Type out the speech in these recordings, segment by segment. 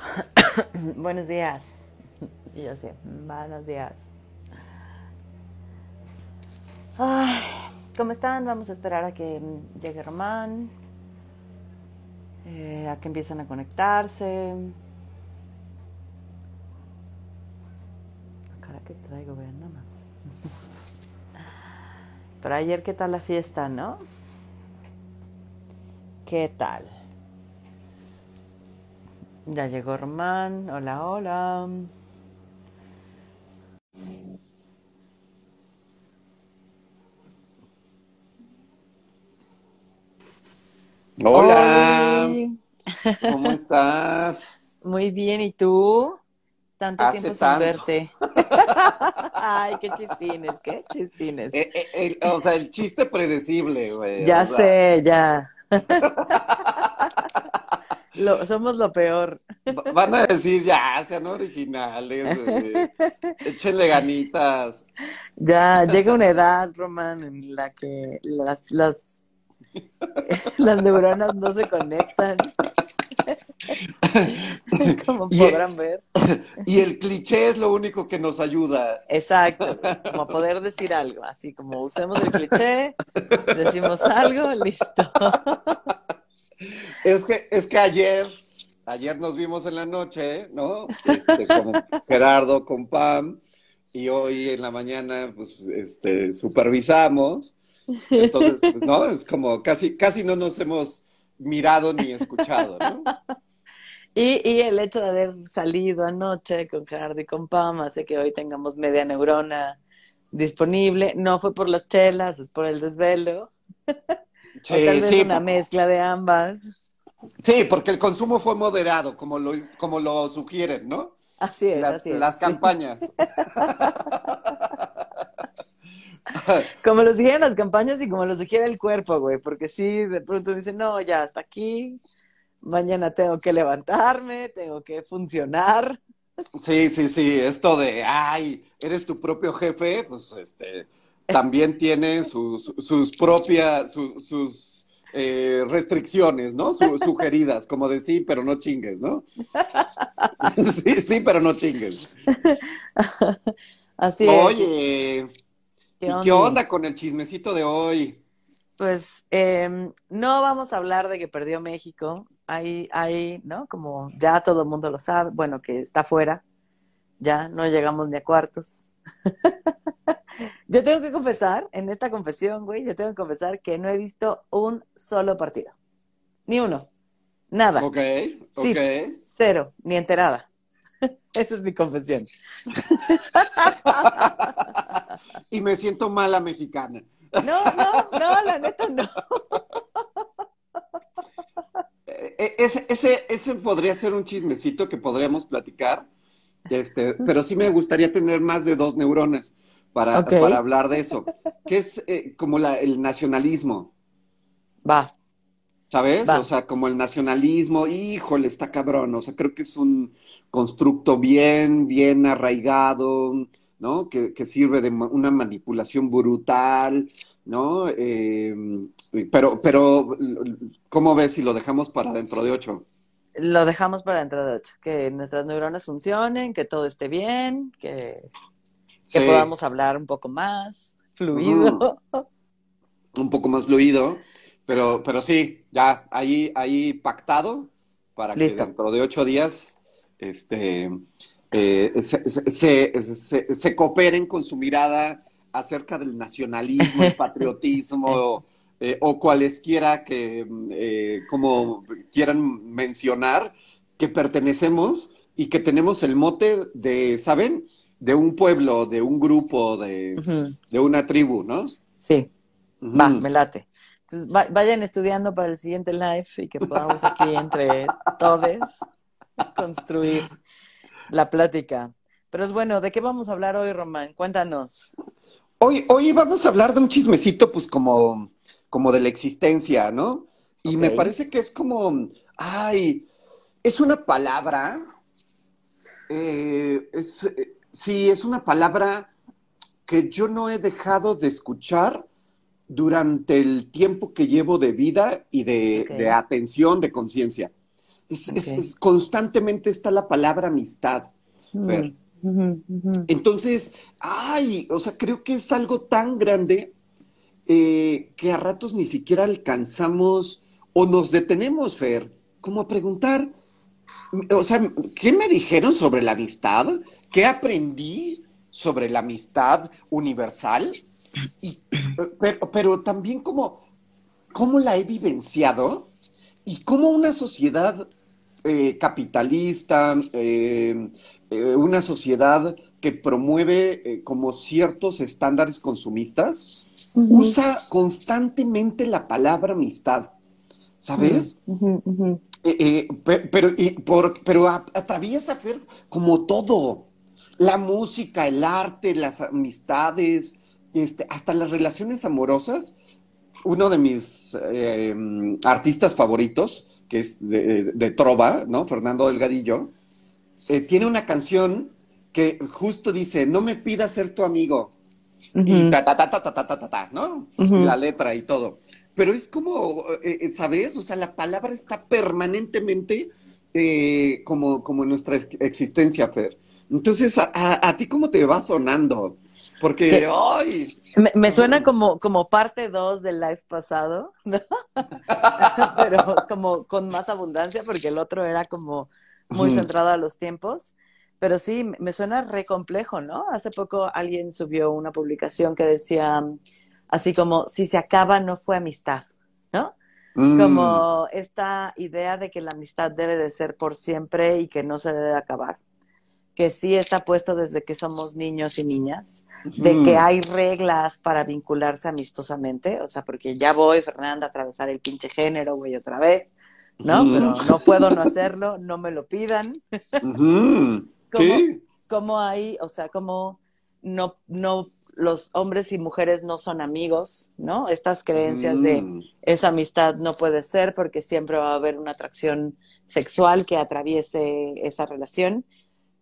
Buenos días. Y yo sí, buenos días. Ay, ¿Cómo están? Vamos a esperar a que llegue Román, eh, a que empiecen a conectarse. La cara que traigo, vean nada más. Pero ayer, ¿qué tal la fiesta, no? ¿Qué tal? Ya llegó Román. Hola, hola. Hola. ¿cómo estás? Muy bien, ¿y tú? Tanto Hace tiempo sin tanto. verte. Ay, qué chistines, qué chistines. Eh, eh, el- o sea, el chiste predecible, güey. Ya sea, sé, ya. Lo- somos lo peor. va- Van a decir, ya, sean originales, güey. Échenle ganitas. Ya llega una edad, Román, en la que las, las, las neuronas no se conectan, como Y- podrán ver. Y el cliché es lo único que nos ayuda. Exacto, como poder decir algo, así como usemos el cliché, decimos algo, listo. Es que, es que ayer, ayer nos vimos en la noche, ¿no? Este, con Gerardo, con Pam, y hoy en la mañana, pues, este, supervisamos. Entonces, pues, ¿no? Es como casi, casi no nos hemos mirado ni escuchado, ¿no? Y, y el hecho de haber salido anoche con Gerardo y con Pam hace que hoy tengamos media neurona disponible. No fue por las chelas, es por el desvelo. Sí, o tal vez sí, una mezcla de ambas. sí, porque el consumo fue moderado, como lo, como lo sugieren, ¿no? Así es, Las, así es. las sí. campañas. Como lo sugieren las campañas y como lo sugiere el cuerpo, güey, porque sí, de pronto dicen, no, ya hasta aquí, mañana tengo que levantarme, tengo que funcionar. Sí, sí, sí, esto de, ay, eres tu propio jefe, pues este, también tiene sus, sus propias, sus, sus eh, restricciones, ¿no? Su- sugeridas, como de sí, pero no chingues, ¿no? Sí, sí, pero no chingues. Así es. Oye, ¿Qué ¿y qué onda? con el chismecito de hoy? Pues em, no vamos a hablar de que perdió México. Hay, hay, ¿no? Como ya todo el mundo lo sabe, bueno, que está fuera, ya no llegamos ni a cuartos. Yo tengo que confesar, en esta confesión, güey, yo tengo que confesar que no he visto un solo partido. Ni uno. Nada. Ok, Sí. ok. Cero. Ni enterada. Esa es mi confesión. Y me siento mala mexicana. No, no, no, la neta no. Eh, eh, Ese, ese, ese podría ser un chismecito que podríamos platicar, este, pero sí me gustaría tener más de dos neuronas para, hablar de eso, que es eh, como la, el nacionalismo, Va. ¿sabes? Va. O sea, como el nacionalismo, híjole, está cabrón, o sea, creo que es un constructo bien, bien arraigado, ¿no? Que, que sirve de una manipulación brutal, ¿no? Eh, pero, pero, ¿cómo ves si lo dejamos para dentro de ocho? Lo dejamos para dentro de ocho. Que nuestras neuronas funcionen, que todo esté bien, que, que podamos hablar un poco más fluido. un poco más fluido, pero, pero sí, ya ahí, ahí pactado para Listo. que dentro de ocho días este, eh, se, se- se- se- se cooperen con su mirada acerca del nacionalismo, el patriotismo eh, o cualesquiera que, eh, como quieran mencionar, que pertenecemos y que tenemos el mote de, ¿saben? De un pueblo, de un grupo, de, de una tribu, ¿no? Sí, Ujú. va, me late. Entonces, va- vayan estudiando para el siguiente live y que podamos aquí entre todos construir la plática. Pero es bueno, ¿de qué vamos a hablar hoy, Román? Cuéntanos. Hoy, hoy vamos a hablar de un chismecito, pues como, como de la existencia, ¿no? Y me parece que es como, ay, es una palabra, eh, es, eh, sí, es una palabra que yo no he dejado de escuchar durante el tiempo que llevo de vida y de, atención, de conciencia. Es, constantemente está la palabra amistad. Fer. Entonces, ay, o sea, creo que es algo tan grande eh, que a ratos ni siquiera alcanzamos o nos detenemos, Fer, como a preguntar, o sea, ¿qué me dijeron sobre la amistad? ¿Qué aprendí sobre la amistad universal? Pero, también como, cómo la he vivenciado y cómo una sociedad eh, capitalista, eh, una sociedad que promueve como ciertos estándares consumistas, usa constantemente la palabra amistad, ¿sabes? pero, por, pero atraviesa como todo, la música, el arte, las amistades, este, hasta las relaciones amorosas. Uno de mis artistas favoritos, que es de, Trova, ¿no? Fernando Delgadillo, eh, tiene una canción que justo dice, no me pidas ser tu amigo. Y ta, ta, ta, ta, ta, ta, ta, ta, ¿no? La letra y todo. Pero es como, eh, eh, ¿sabes? O sea, la palabra está permanentemente como, como nuestra existencia, Fer. Entonces, ¿a, a, ti cómo te va sonando? Porque, ¡ay! Me, suena como, como parte 2 del live pasado, ¿no? Pero como con más abundancia, porque el otro era como muy centrado a los tiempos. Pero sí, me suena re complejo, ¿no? Hace poco alguien subió una publicación que decía así como, si se acaba no fue amistad, ¿no? Mm. Como esta idea de que la amistad debe de ser por siempre y que no se debe acabar que sí está puesto desde que somos niños y niñas, de que hay reglas para vincularse amistosamente, o sea, porque ya voy, Fernanda, a atravesar el pinche género, güey, otra vez, ¿no? Pero no puedo no hacerlo, no me lo pidan. ¿Cómo, hay, o sea, cómo no, no, los hombres y mujeres no son amigos, ¿no? Estas creencias de mm. esa amistad no puede ser porque siempre va a haber una atracción sexual que atraviese esa relación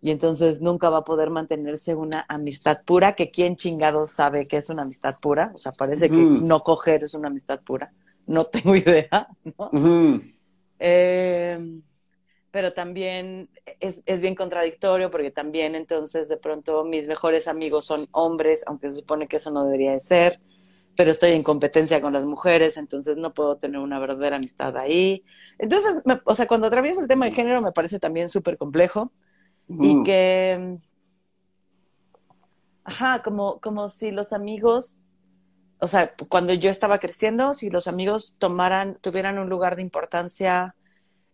y entonces nunca va a poder mantenerse una amistad pura, que quién chingado sabe que es una amistad pura, o sea, parece que no coger es una amistad pura, no tengo idea, ¿no? Em, pero también es, es, bien contradictorio porque también entonces de pronto mis mejores amigos son hombres, aunque se supone que eso no debería de ser, pero estoy en competencia con las mujeres, entonces no puedo tener una verdadera amistad ahí. Entonces, o sea, cuando atravieso el tema de género me parece también súper complejo y que, ajá, como, como si los amigos, o sea, cuando yo estaba creciendo, si los amigos tomaran, tuvieran un lugar de importancia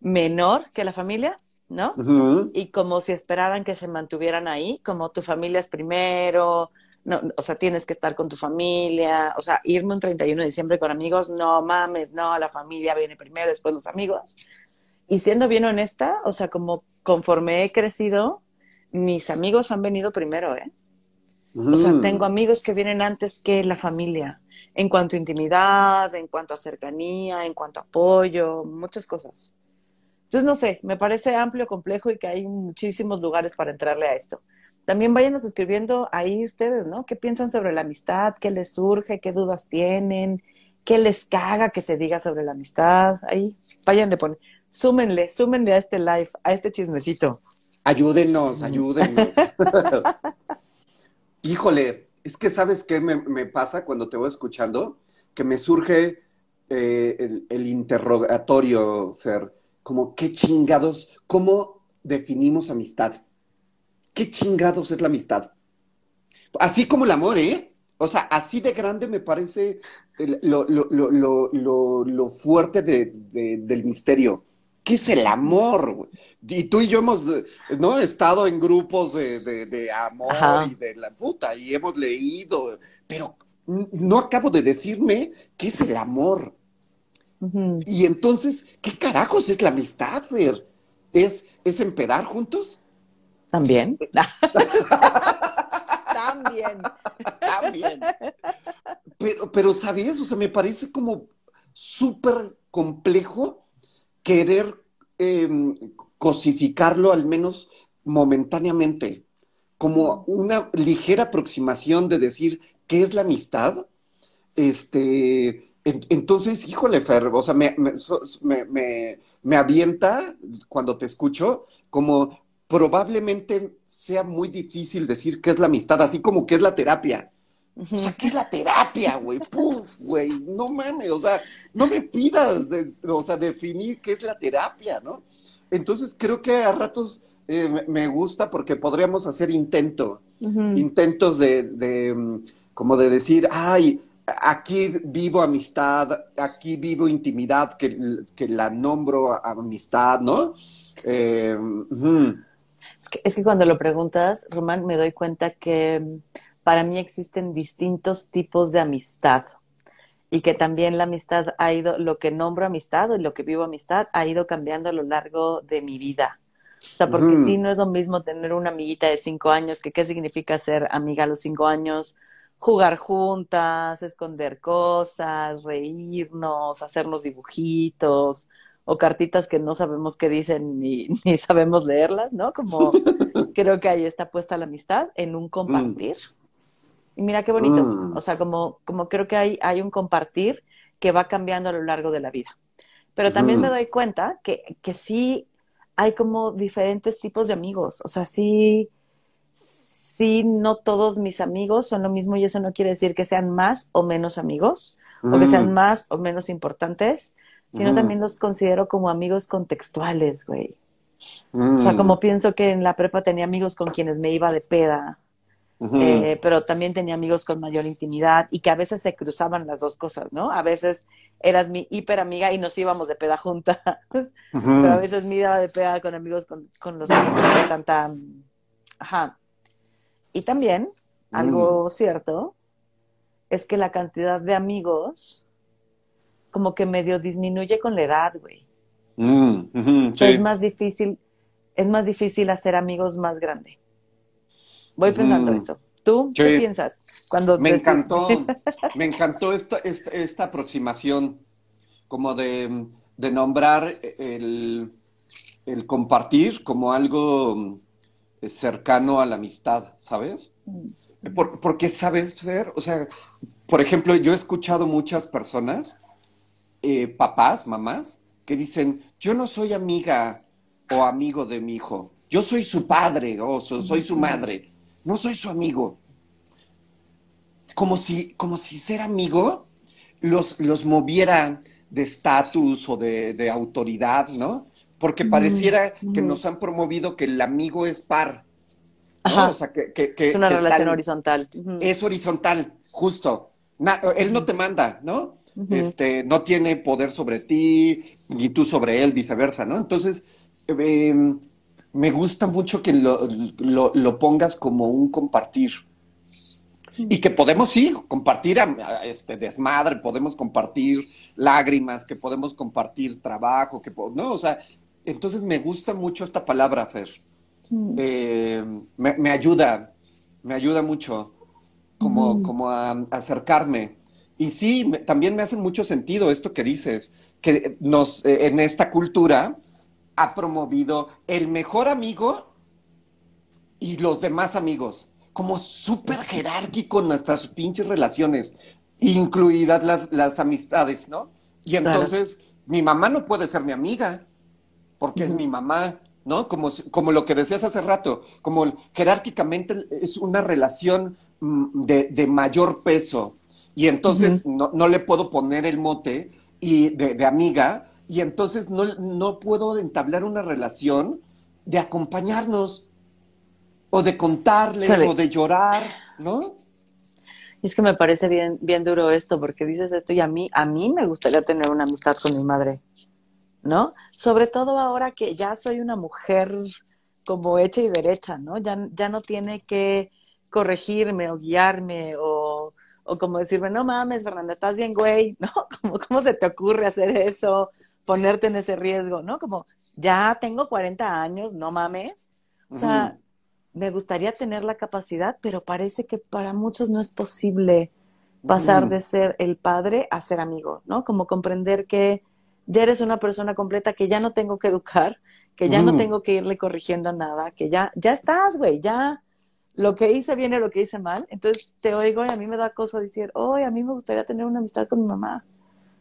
menor que la familia, ¿no? Y como si esperaran que se mantuvieran ahí, como tu familia es primero, no, o sea, tienes que estar con tu familia, o sea, irme un 31 de diciembre con amigos, no mames, no, la familia viene primero, después los amigos. Y siendo bien honesta, o sea, como conforme he crecido, mis amigos han venido primero, ¿eh? O sea, tengo amigos que vienen antes que la familia, en cuanto a intimidad, en cuanto a cercanía, en cuanto a apoyo, muchas cosas. Entonces, no sé, me parece amplio, complejo y que hay muchísimos lugares para entrarle a esto. También váyanos escribiendo ahí ustedes, ¿no? ¿Qué piensan sobre la amistad? ¿Qué les surge? ¿Qué dudas tienen? ¿Qué les caga que se diga sobre la amistad? Ahí, vayan de poner súmenle, súmenle a este live, a este chismecito. Ayúdenos, ayúdenos. Híjole, es que sabes qué me, pasa cuando te voy escuchando, que me surge eh, el, interrogatorio, Fer, como qué chingados, ¿cómo definimos amistad? ¿Qué chingados es la amistad? Así como el amor, ¿eh? O sea, así de grande me parece lo, lo, fuerte del misterio. ¿Qué es el amor? Y tú y yo hemos ¿no? estado en grupos de, amor y de la puta y hemos leído, pero no acabo de decirme qué es el amor. Y entonces, ¿qué carajos es la amistad, Fer? ¿Es, ¿Es empedar juntos? También. También. También. Pero, pero, ¿sabes? O sea, me parece como súper complejo querer em, cosificarlo al menos momentáneamente, como una ligera aproximación de decir qué es la amistad, este, entonces, híjole, Fer, o sea, me, me, me, avienta cuando te escucho, como probablemente sea muy difícil decir qué es la amistad, así como qué es la terapia. O sea, ¿qué es la terapia, güey? Puf, güey, no mames, o sea, no me pidas, o sea, definir qué es la terapia, ¿no? Entonces creo que a ratos eh, me gusta porque podríamos hacer intento, intentos de, de, mm, como de decir, ay, aquí vivo amistad, aquí vivo intimidad, que, que la nombro amistad, ¿no? Eh, es, que, es que cuando lo preguntas, Román, me doy cuenta que mm, para mí existen distintos tipos de amistad y que también la amistad ha ido, lo que nombro amistad o lo que vivo amistad ha ido cambiando a lo largo de mi vida. O sea, porque sí no es lo mismo tener una amiguita de cinco años, que qué significa ser amiga a los cinco años, jugar juntas, esconder cosas, reírnos, hacernos dibujitos o cartitas que no sabemos qué dicen ni, ni sabemos leerlas, ¿no? Como creo que ahí está puesta la amistad en un compartir. Y mira qué bonito. Mm. O sea, como, como creo que hay, hay un compartir que va cambiando a lo largo de la vida. Pero también me doy cuenta que, que sí hay como diferentes tipos de amigos. O sea, sí, sí, no todos mis amigos son lo mismo y eso no quiere decir que sean más o menos amigos o que sean mm. más o menos importantes, sino mm. también los considero como amigos contextuales, güey. O sea, como pienso que en la prepa tenía amigos con quienes me iba de peda, eh, pero también tenía amigos con mayor intimidad y que a veces se cruzaban las dos cosas, ¿no? A veces eras mi hiper amiga y nos íbamos de peda juntas, pero a veces me iba de peda con amigos con, los que no tanta... Ajá. Y también, algo mm. cierto, es que la cantidad de amigos como que medio disminuye con la edad, güey. Mm, es más difícil, es más difícil hacer amigos más grande. Voy pensando eso. ¿Tú qué piensas? Cuando me encantó, me encantó esta, esta, aproximación como de, nombrar el, compartir como algo cercano a la amistad, ¿sabes? Mm. porque, ¿sabes, ver O sea, por ejemplo, yo he escuchado muchas personas, eh, papás, mamás, que dicen, yo no soy amiga o amigo de mi hijo, yo soy su padre o soy su madre no soy su amigo. Como si, como si ser amigo los, los moviera de estatus o de, autoridad, ¿no? Porque pareciera que nos han promovido que el amigo es par. O sea, que, es una relación horizontal. Es horizontal, justo. él no te manda, ¿no? Este, no tiene poder sobre ti, ni tú sobre él, viceversa, ¿no? Entonces, eh, me gusta mucho que lo, pongas como un compartir. Y que podemos, sí, compartir este desmadre, podemos compartir lágrimas, que podemos compartir trabajo, que no, o sea, entonces me gusta mucho esta palabra, Fer. Mm. Eh, me, ayuda, me ayuda mucho como, mm. como a, acercarme. Y sí, también me hace mucho sentido esto que dices, que nos, eh, en esta cultura, ha promovido el mejor amigo y los demás amigos, como súper jerárquico en nuestras pinches relaciones, incluidas las, las amistades, ¿no? Y entonces mi mamá no puede ser mi amiga, porque es mi mamá, ¿no? Como, como lo que decías hace rato, como jerárquicamente es una relación mm, de, mayor peso, y entonces no, no, le puedo poner el mote y de, de amiga, y entonces no, puedo entablar una relación de acompañarnos o de contarle o de llorar, ¿no? Es que me parece bien, bien duro esto, porque dices esto y a mí, a mí me gustaría tener una amistad con mi madre, ¿no? Sobre todo ahora que ya soy una mujer como hecha y derecha, ¿no? Ya, ya no tiene que corregirme o guiarme o, o como decirme, no mames, Fernanda, estás bien, güey, ¿no? Como, ¿Cómo se te ocurre hacer eso? ponerte en ese riesgo, ¿no? Como, ya tengo 40 años, no mames. O sea, me gustaría tener la capacidad, pero parece que para muchos no es posible pasar de ser el padre a ser amigo, ¿no? Como comprender que ya eres una persona completa, que ya no tengo que educar, que ya no tengo que irle corrigiendo nada, que ya, ya estás, güey, ya lo que hice bien y lo que hice mal. Entonces te oigo y a mí me da cosa decir, oye, a mí me gustaría tener una amistad con mi mamá.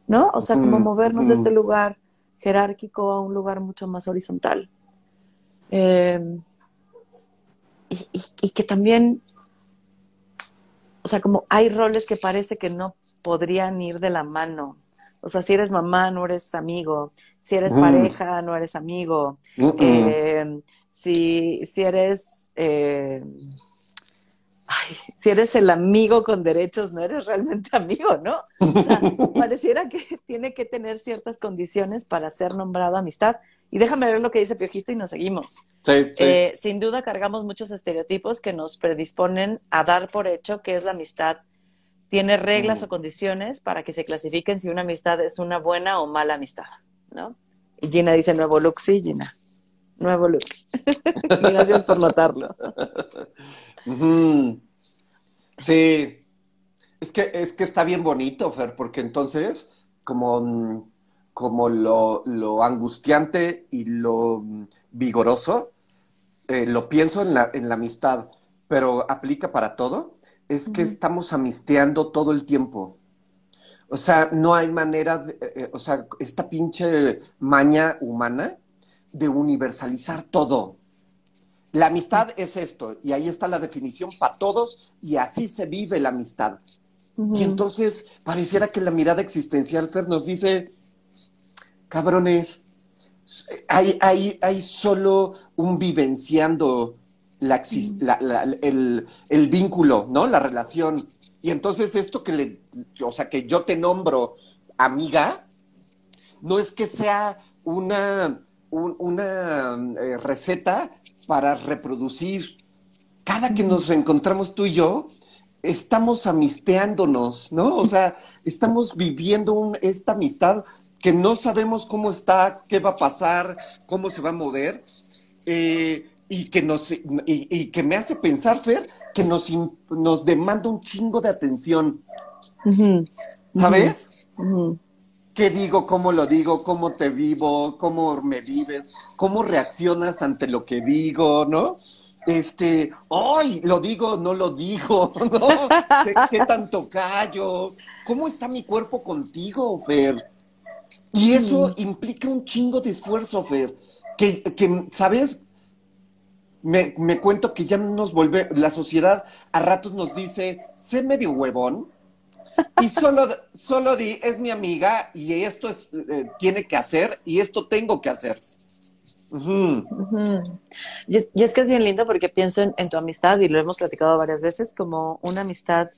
¿no? O sea, como Ujú, movernos de este lugar jerárquico a un lugar mucho más horizontal. Eh, y, y- y que también, o sea, como hay roles que parece que no podrían ir de la mano. O sea, si eres mamá, no eres amigo. Si eres pareja, no eres amigo. Eh, si, si eres eh, ay, si eres el amigo con derechos, no eres realmente amigo, ¿no? O sea, pareciera que tiene que tener ciertas condiciones para ser nombrado amistad. Y déjame ver lo que dice Piojito y nos seguimos. Sí, sí. Eh, sin duda cargamos muchos estereotipos que nos predisponen a dar por hecho que es la amistad. Tiene reglas Mm. o condiciones para que se clasifiquen si una amistad es una buena o mala amistad, ¿no? Y Gina dice nuevo look, sí, Gina. Nuevo look. Gracias por notarlo. Sí. Es que, es que está bien bonito, Fer, porque entonces, como, como lo, lo angustiante y lo mm, vigoroso, eh, lo pienso en la, en la amistad, pero aplica para todo, es que estamos amisteando todo el tiempo. O sea, no hay manera, de- eh, eh, o sea, esta pinche maña humana de universalizar todo. La amistad es esto, y ahí está la definición para todos, y así se vive la amistad. Y entonces pareciera que la mirada existencial, Fer, nos dice, cabrones, hay, hay, hay solo un vivenciando la exis- la- la- el, el vínculo, ¿no? La relación. Y entonces esto que le, o sea, que yo te nombro amiga, no es que sea una, un- una eh, receta para reproducir. Cada que nos reencontramos tú y yo, estamos amisteándonos, ¿no? O sea, estamos viviendo un- esta amistad que no sabemos cómo está, qué va a pasar, cómo se va a mover, eh, y, que nos, y, y que me hace pensar, Fer, que nos, nos demanda un chingo de atención. ¿sabes? Ujú. ¿Qué digo? ¿Cómo lo digo? ¿Cómo te vivo? ¿Cómo me vives? ¿Cómo reaccionas ante lo que digo? ¿No? Este, ¡ay! Lo digo, no lo digo, ¿no? ¿Qué, qué tanto callo? ¿Cómo está mi cuerpo contigo, Fer? Y eso implica un chingo de esfuerzo, Fer. Que, que ¿sabes? Me, me cuento que ya nos vuelve, la sociedad a ratos nos dice, sé medio huevón, y solo, solo di, es mi amiga y esto es, eh, tiene que hacer y esto tengo que hacer. Y es, y es que es bien lindo porque pienso en, en tu amistad y lo hemos platicado varias veces como una amistad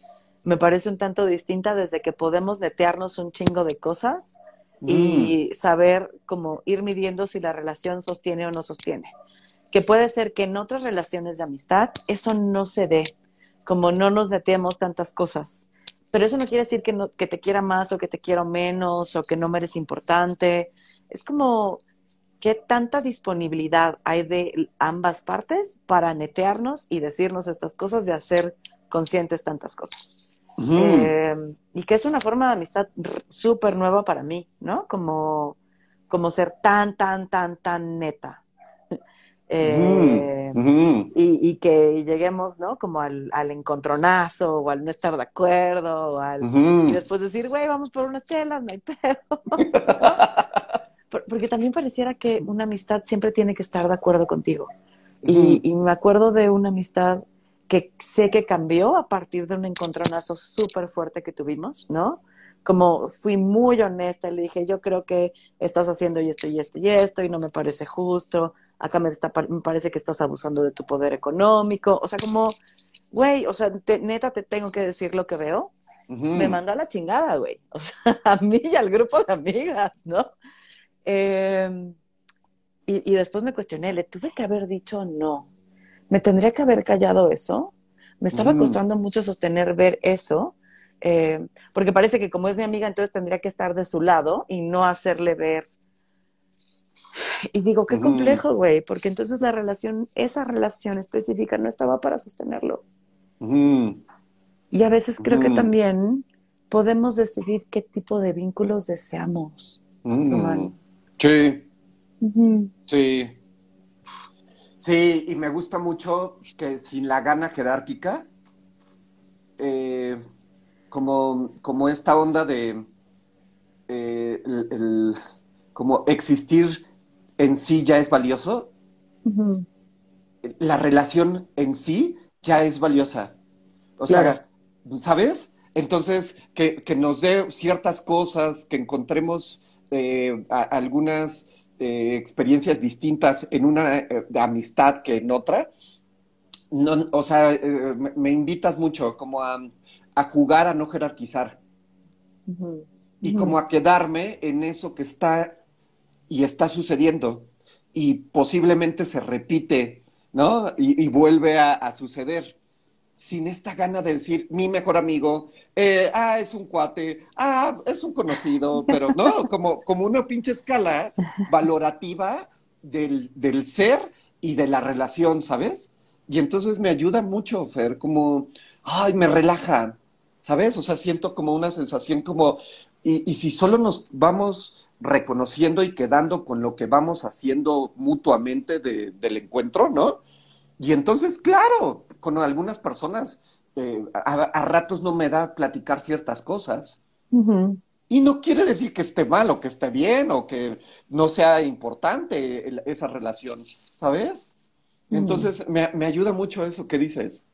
me parece un tanto distinta desde que podemos netearnos un chingo de cosas y saber cómo ir midiendo si la relación sostiene o no sostiene. Que puede ser que en otras relaciones de amistad eso no se dé, como no nos neteemos tantas cosas. Pero eso no quiere decir que, no, que te quiera más o que te quiero menos o que no me eres importante. Es como qué tanta disponibilidad hay de ambas partes para netearnos y decirnos estas cosas, de hacer conscientes tantas cosas. Eh, y que es una forma de amistad súper nueva para mí, ¿no? Como, como ser tan, tan, tan, tan neta. Eh, Ujú. y, y que lleguemos, ¿no? Como al, al encontronazo o al no estar de acuerdo o al... Y después decir, güey, vamos por unas chelas, no hay pedo. Por- Porque también pareciera que una amistad siempre tiene que estar de acuerdo contigo. Y, y me acuerdo de una amistad que sé que cambió a partir de un encontronazo súper fuerte que tuvimos, ¿no? Como fui muy honesta, le dije, yo creo que estás haciendo y esto y esto y esto y no me parece justo, acá me, está, me parece que estás abusando de tu poder económico, o sea, como, güey, o sea, te- neta te tengo que decir lo que veo, me mandó a la chingada, güey. O sea, a mí y al grupo de amigas, ¿no? Eh, y, y después me cuestioné, ¿le tuve que haber dicho no? ¿Me tendría que haber callado eso? Me estaba Mm. costando mucho sostener ver eso, eh, porque parece que como es mi amiga, entonces tendría que estar de su lado y no hacerle ver. Y digo, qué complejo, güey, porque entonces la relación, esa relación específica no estaba para sostenerlo. Y a veces creo que también podemos decidir qué tipo de vínculos deseamos. Román. Sí, sí. Sí, y me gusta mucho que sin la gana jerárquica, eh, como, como esta onda de, eh, el, como existir en sí ya es valioso, la relación en sí ya es valiosa. O sea, ¿sabes? Entonces, que, nos dé ciertas cosas, que encontremos eh, algunas eh, experiencias distintas en una eh, amistad que en otra. No, o sea, me, invitas mucho como a, jugar a no jerarquizar y como a quedarme en eso que está y está sucediendo y posiblemente se repite, ¿no? Y, vuelve a, suceder sin esta gana de decir mi mejor amigo, eh, ah, es un cuate, ah, es un conocido, pero no, como, como una pinche escala valorativa del, del ser y de la relación, ¿sabes? Y entonces me ayuda mucho, Fer, como, ay, me relaja, ¿sabes? O sea, siento como una sensación como, y, y si solo nos vamos reconociendo y quedando con lo que vamos haciendo mutuamente del encuentro, ¿no? Y entonces, claro, con algunas personas eh, a, ratos no me da platicar ciertas cosas. Y no quiere decir que esté mal o que esté bien o que no sea importante esa relación, ¿sabes? Entonces me, ayuda mucho eso que dices.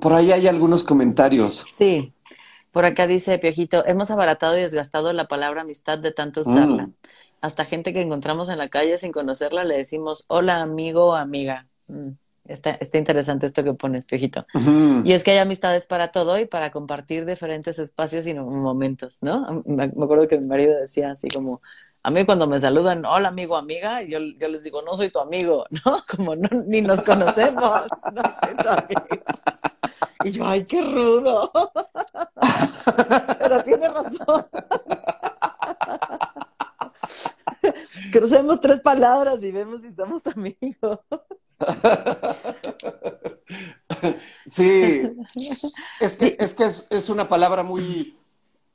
Por ahí hay algunos comentarios. Sí, por acá dice Piojito, hemos abaratado y desgastado la palabra amistad de tanto usarla. Mm. Hasta gente que encontramos en la calle sin conocerla le decimos hola amigo o amiga. Mm. Está, está, interesante esto que pones, Piojito. Y es que hay amistades para todo y para compartir diferentes espacios y momentos, ¿no? Me, acuerdo que mi marido decía así como, a mí cuando me saludan, hola amigo, amiga, yo, yo les digo, no soy tu amigo, ¿no? Como no, ni nos conocemos, no soy tu amigo. Y yo, ay, qué rudo. Pero tiene razón. Crucemos tres palabras y vemos si somos amigos. Sí, es que, es, que es, una palabra muy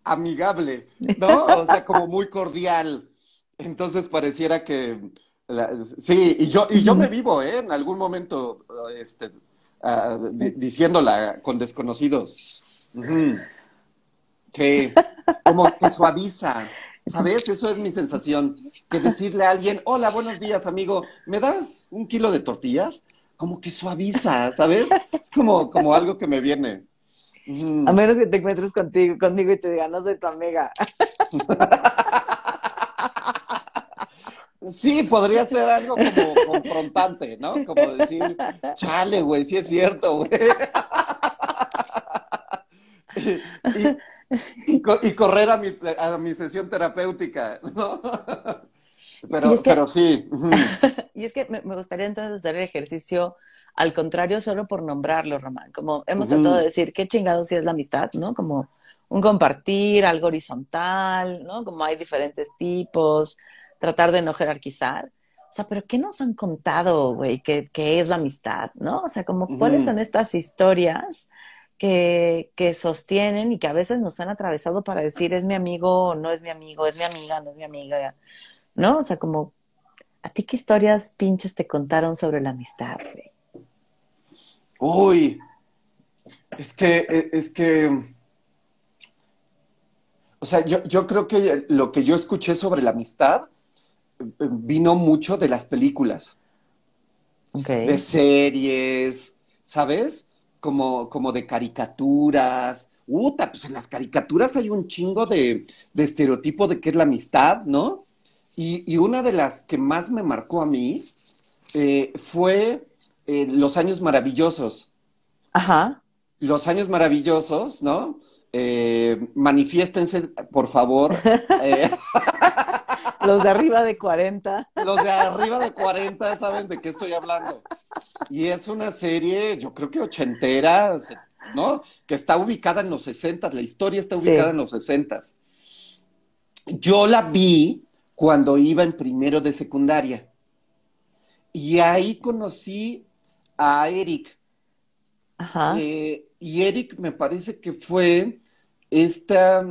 amigable, ¿no? O sea, como muy cordial. Entonces pareciera que sí, y yo, y yo me vivo, ¿eh? En algún momento, este, ah, diciéndola con desconocidos. Sí, como que suaviza. ¿Sabes? Eso es mi sensación. Que decirle a alguien, hola, buenos días, amigo, ¿me das un kilo de tortillas? Como que suaviza, ¿sabes? Es como, como algo que me viene. A menos que te encuentres contigo, conmigo y te diga, no soy tu amiga. Sí, podría ser algo como confrontante, ¿no? Como decir, chale, güey, sí es cierto, güey. y, correr a mi, a mi sesión terapéutica, ¿no? Pero, pero sí. y es que me, gustaría entonces hacer el ejercicio al contrario, solo por nombrarlo, Román. Como hemos tratado de decir, qué chingado si es la amistad, ¿no? Como un compartir, algo horizontal, ¿no? Como hay diferentes tipos, tratar de no jerarquizar. O sea, pero ¿qué nos han contado, güey? ¿Qué, es la amistad, no? O sea, como cuáles son estas historias que, que, sostienen y que a veces nos han atravesado para decir es mi amigo o no es mi amigo, es mi amiga, no es mi amiga, ¿no? O sea, como, ¿a ti qué historias pinches te contaron sobre la amistad, güey? Uy, es que, e, es que, o sea, yo, yo creo que lo que yo escuché sobre la amistad vino mucho de las películas, de series, ¿sabes? como, como de caricaturas. Uta, pues en las caricaturas hay un chingo de, de estereotipo de qué es la amistad, ¿no? Y, una de las que más me marcó a mí eh, fue eh, Los Años Maravillosos. Ajá. Los Años Maravillosos, ¿no? Eh, manifiéstense, por favor. Los de arriba de 40. Los de arriba de 40 saben de qué estoy hablando. Y es una serie, yo creo que ochentera, ¿no? Que está ubicada en los 60, la historia está ubicada en los 60. Yo la vi cuando iba en primero de secundaria. Y ahí conocí a Eric. Ajá. Eh, y Eric me parece que fue esta,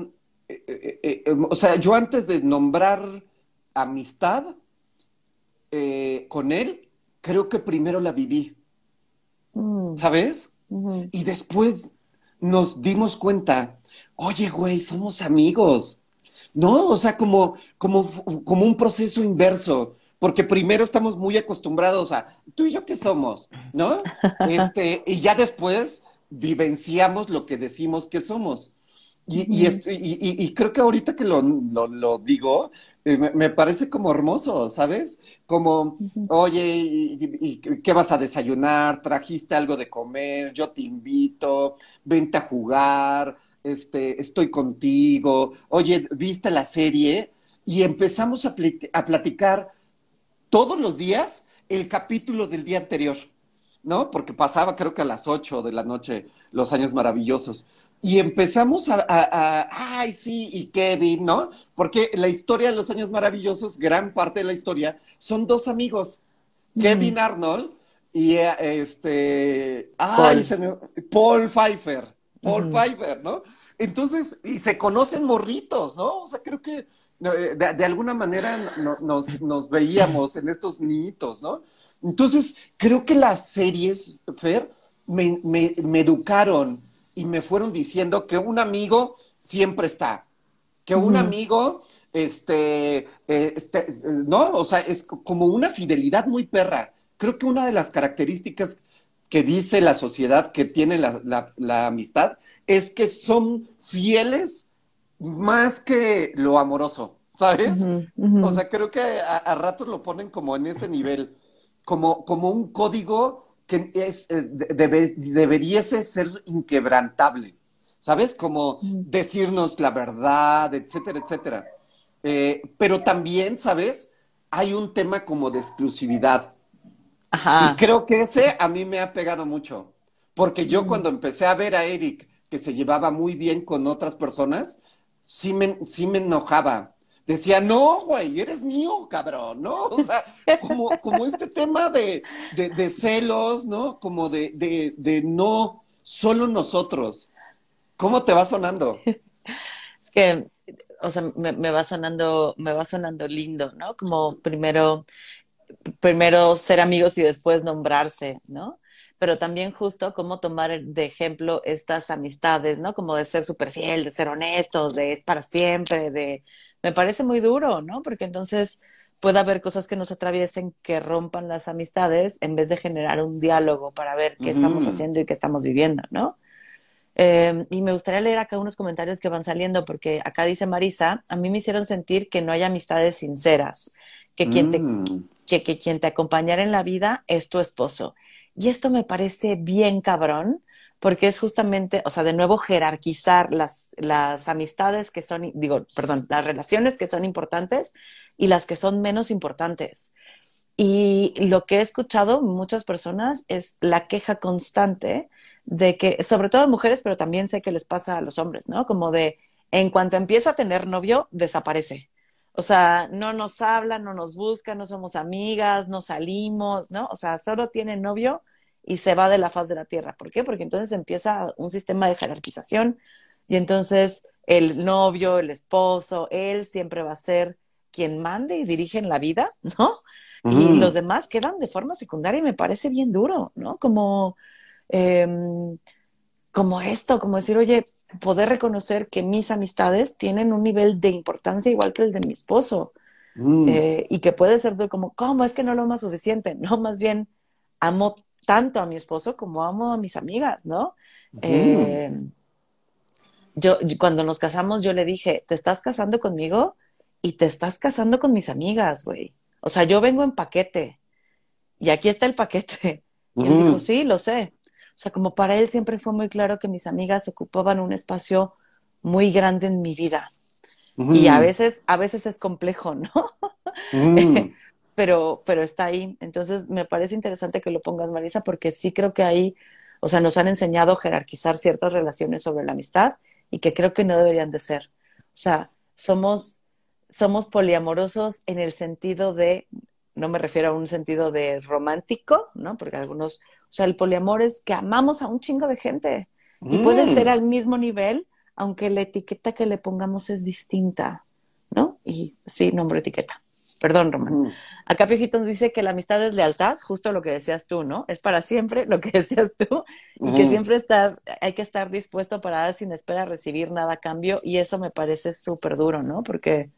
eh, eh, o sea, yo antes de nombrar amistad eh, con él, creo que primero la viví. Mm. ¿Sabes? Y después nos dimos cuenta oye, güey, somos amigos. ¿No? O sea, como, como, como un proceso inverso porque primero estamos muy acostumbrados a tú y yo qué somos, ¿no? Este, y ya después vivenciamos lo que decimos que somos. Y, y, creo que ahorita que lo, lo, digo, eh, me, parece como hermoso, ¿sabes? Como, oye, y, qué vas a desayunar? ¿Trajiste algo de comer? Yo te invito, vente a jugar, este, estoy contigo, oye, ¿viste la serie? Y empezamos a, a platicar todos los días el capítulo del día anterior, ¿no? Porque pasaba creo que a las 8 de la noche los años maravillosos. Y empezamos a, ay, sí, y Kevin, ¿no? Porque la historia de los años maravillosos, gran parte de la historia, son dos amigos, Kevin Arnold y este, ay, Paul, Paul Pfeiffer, Paul Pfeiffer, ¿no? Entonces, y se conocen morritos, ¿no? O sea, creo que eh, de, alguna manera nos, veíamos en estos niñitos, ¿no? Entonces, creo que las series, Fer, me, educaron y me fueron diciendo que un amigo siempre está, que un amigo, este, eh, este, ¿no? O sea, es como una fidelidad muy perra. Creo que una de las características que dice la sociedad que tiene la amistad es que son fieles más que lo amoroso, ¿sabes? O sea, creo que a, ratos lo ponen como en ese nivel, como, como un código que es, eh, deberíase ser inquebrantable, ¿sabes? Como decirnos la verdad, etcétera, etcétera. Eh, pero también, ¿sabes? Hay un tema como de exclusividad. Ajá. Y creo que ese a mí me ha pegado mucho, porque yo cuando empecé a ver a Eric que se llevaba muy bien con otras personas, sí me, sí me enojaba. Decía, no, güey, eres mío, cabrón, ¿no? O sea, como, como este tema de, de, celos, ¿no? Como de, de, de no, solo nosotros. ¿Cómo te va sonando? Es que, o sea, me, me, va sonando, me va sonando lindo, ¿no? Como primero, primero ser amigos y después nombrarse, ¿no? pero también justo cómo tomar de ejemplo estas amistades, ¿no? Como de ser súper fiel, de ser honestos, de es para siempre, de... Me parece muy duro, ¿no? Porque entonces puede haber cosas que nos atraviesen que rompan las amistades en vez de generar un diálogo para ver qué estamos haciendo y qué estamos viviendo, ¿no? Em, y me gustaría leer acá unos comentarios que van saliendo, porque acá dice Marisa, a mí me hicieron sentir que no hay amistades sinceras, que quien, te, mm. que, que quien te acompañara en la vida es tu esposo y esto me parece bien cabrón, porque es justamente, o sea, de nuevo jerarquizar las, las amistades que son, digo, perdón, las relaciones que son importantes y las que son menos importantes. Y lo que he escuchado muchas personas es la queja constante de que, sobre todo mujeres, pero también sé que les pasa a los hombres, ¿no? Como de, en cuanto empieza a tener novio, desaparece. O sea, no nos habla, no nos busca, no somos amigas, no salimos, ¿no? O sea, solo tiene novio y se va de la faz de la tierra. ¿Por qué? Porque entonces empieza un sistema de jerarquización y entonces el novio, el esposo, él siempre va a ser quien mande y dirige en la vida, ¿no? Y los demás quedan de forma secundaria y me parece bien duro, ¿no? Como, em, como esto, como decir, oye, poder reconocer que mis amistades tienen un nivel de importancia igual que el de mi esposo. Mm. Eh, y que puede ser como, ¿cómo es que no lo más suficiente? No, más bien amo tanto a mi esposo como amo a mis amigas, ¿no? Eh, yo, cuando nos casamos, yo le dije, te estás casando conmigo y te estás casando con mis amigas, güey. O sea, yo vengo en paquete y aquí está el paquete. Y él dijo, sí, lo sé. O sea, como para él siempre fue muy claro que mis amigas ocupaban un espacio muy grande en mi vida. Y a veces, a veces es complejo, ¿no? pero, pero está ahí. Entonces, me parece interesante que lo pongas, Marisa, porque sí creo que ahí, o sea, nos han enseñado a jerarquizar ciertas relaciones sobre la amistad y que creo que no deberían de ser. O sea, somos, somos poliamorosos en el sentido de, no me refiero a un sentido de romántico, ¿no? Porque algunos o sea, el poliamor es que amamos a un chingo de gente y puede ser mm. al mismo nivel, aunque la etiqueta que le pongamos es distinta, ¿no? Y sí, nombre etiqueta. Perdón, Román. Acá Piojito nos dice que la amistad es lealtad, justo lo que decías tú, ¿no? Es para siempre lo que decías tú, y que siempre está, hay que estar dispuesto para dar sin espera a recibir nada a cambio, y eso me parece súper duro, ¿no? Porque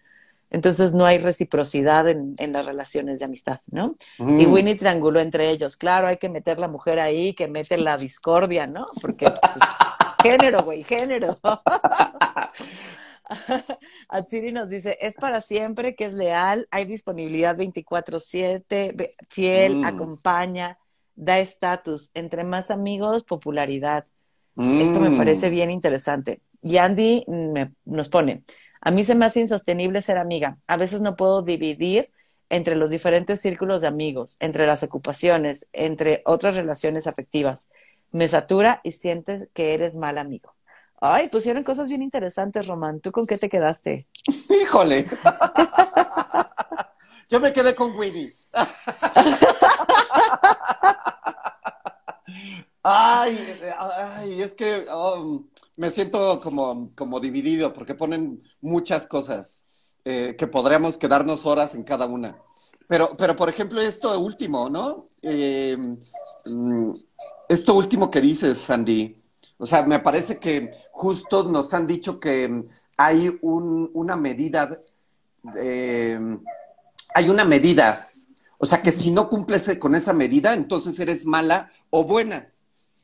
entonces no hay reciprocidad en, en, las relaciones de amistad, ¿no? Y Winnie trianguló entre ellos. Claro, hay que meter la mujer ahí, que mete la discordia, ¿no? Porque pues, género, güey, género. Atsiri nos dice, es para siempre, que es leal, hay disponibilidad 24/7, fiel, mm. acompaña, da estatus, entre más amigos, popularidad. Esto me parece mm. bien interesante. Y Andy nos pone, a mí se me hace insostenible ser amiga. A veces no puedo dividir entre los diferentes círculos de amigos, entre las ocupaciones, entre otras relaciones afectivas. Me satura y sientes que eres mal amigo. Ay, pusieron cosas bien interesantes, Román. ¿Tú con qué te quedaste? Híjole. Yo me quedé con Winnie. ay, ay, es que um, me siento como, como dividido porque ponen muchas cosas eh, que podríamos quedarnos horas en cada una. Pero, pero por ejemplo, esto último, ¿no? Eh, mm, esto último que dices, Sandy, o sea, me parece que justo nos han dicho que hay una medida, eh, hay una medida, o sea, que si no cumples con esa medida, entonces eres mala o buena,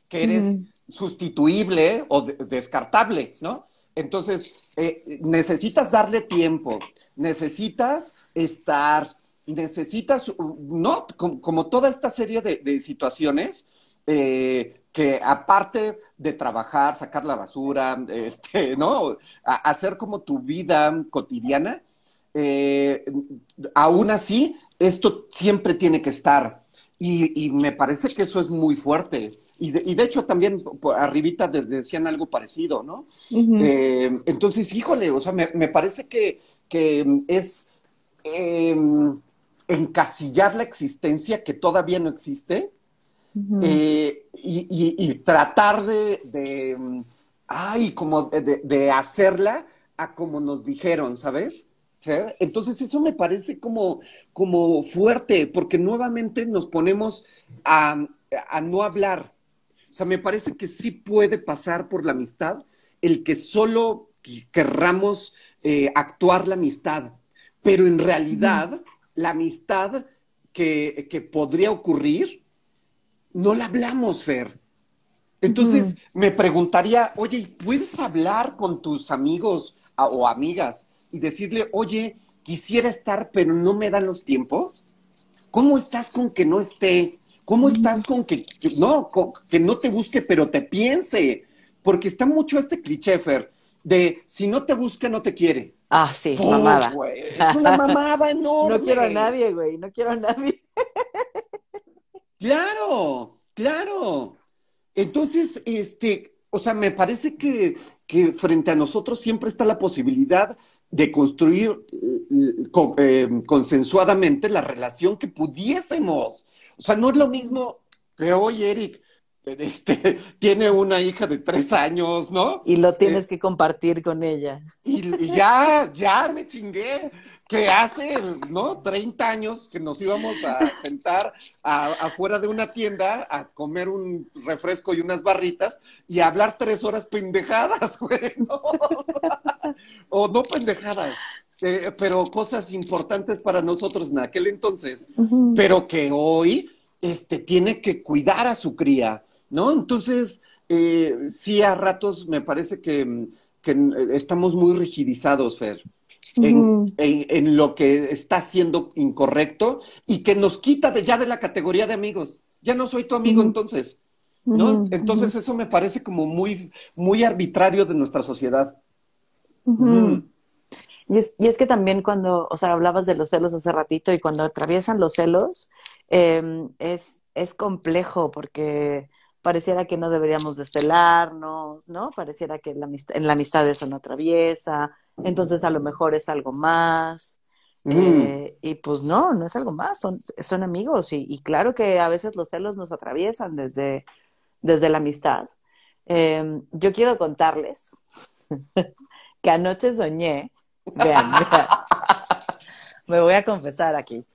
que eres sustituible o descartable, ¿no? Entonces, eh, necesitas darle tiempo, necesitas estar, necesitas, ¿no? Como, toda esta serie de, situaciones, eh, que aparte de trabajar, sacar la basura, este, ¿no? hacer como tu vida cotidiana, eh, aún así, esto siempre tiene que estar. Y, me parece que eso es muy fuerte. Y de, hecho también arribita decían algo parecido, ¿no? Eh, entonces, híjole, o sea, me, parece que, es em, encasillar la existencia que todavía no existe eh, y, tratar de, ay, como de, hacerla a como nos dijeron, ¿sabes? Entonces eso me parece como, como fuerte, porque nuevamente nos ponemos a, no hablar. O sea, me parece que sí puede pasar por la amistad el que solo querramos eh, actuar la amistad, pero en realidad la amistad que, que podría ocurrir no la hablamos, Fer. Entonces me preguntaría, oye, ¿puedes hablar con tus amigos o amigas y decirle, oye, quisiera estar, pero no me dan los tiempos? ¿Cómo estás con que no esté? ¿Cómo estás con que no, que no te busque, pero te piense? Porque está mucho este cliché, Fer, de si no te busca, no te quiere. Ah, sí, mamada. es una mamada enorme. No quiero a nadie, güey, no quiero a nadie. Claro, claro. Entonces, este, o sea, me parece que, que frente a nosotros siempre está la posibilidad de construir eh, eh, consensuadamente la relación que pudiésemos. O sea, no es lo mismo que hoy, Eric, este, tiene una hija de tres años, ¿no? Y lo tienes eh, que compartir con ella. y, ya, ya me chingué que hace, ¿no? 30 años que nos íbamos a sentar afuera de una tienda a comer un refresco y unas barritas y a hablar tres horas pendejadas, güey, ¿no? o no pendejadas, eh, pero cosas importantes para nosotros en aquel entonces, pero que hoy este, tiene que cuidar a su cría, ¿no? Entonces, eh, sí, a ratos me parece que, que estamos muy rigidizados, Fer en, lo que está siendo incorrecto y que nos quita de, ya de la categoría de amigos. Ya no soy tu amigo entonces, ¿no? Entonces eso me parece como muy, muy arbitrario de nuestra sociedad. Y es, y es, que también cuando, o sea, hablabas de los celos hace ratito y cuando atraviesan los celos, em, es, es complejo porque pareciera que no deberíamos de celarnos, ¿no? Pareciera que la en la amistad eso no atraviesa, entonces a lo mejor es algo más. Mm. Eh, y pues no, no es algo más, son, son amigos y, claro que a veces los celos nos atraviesan desde, desde la amistad. Em, yo quiero contarles que anoche soñé, vean, me voy a confesar aquí.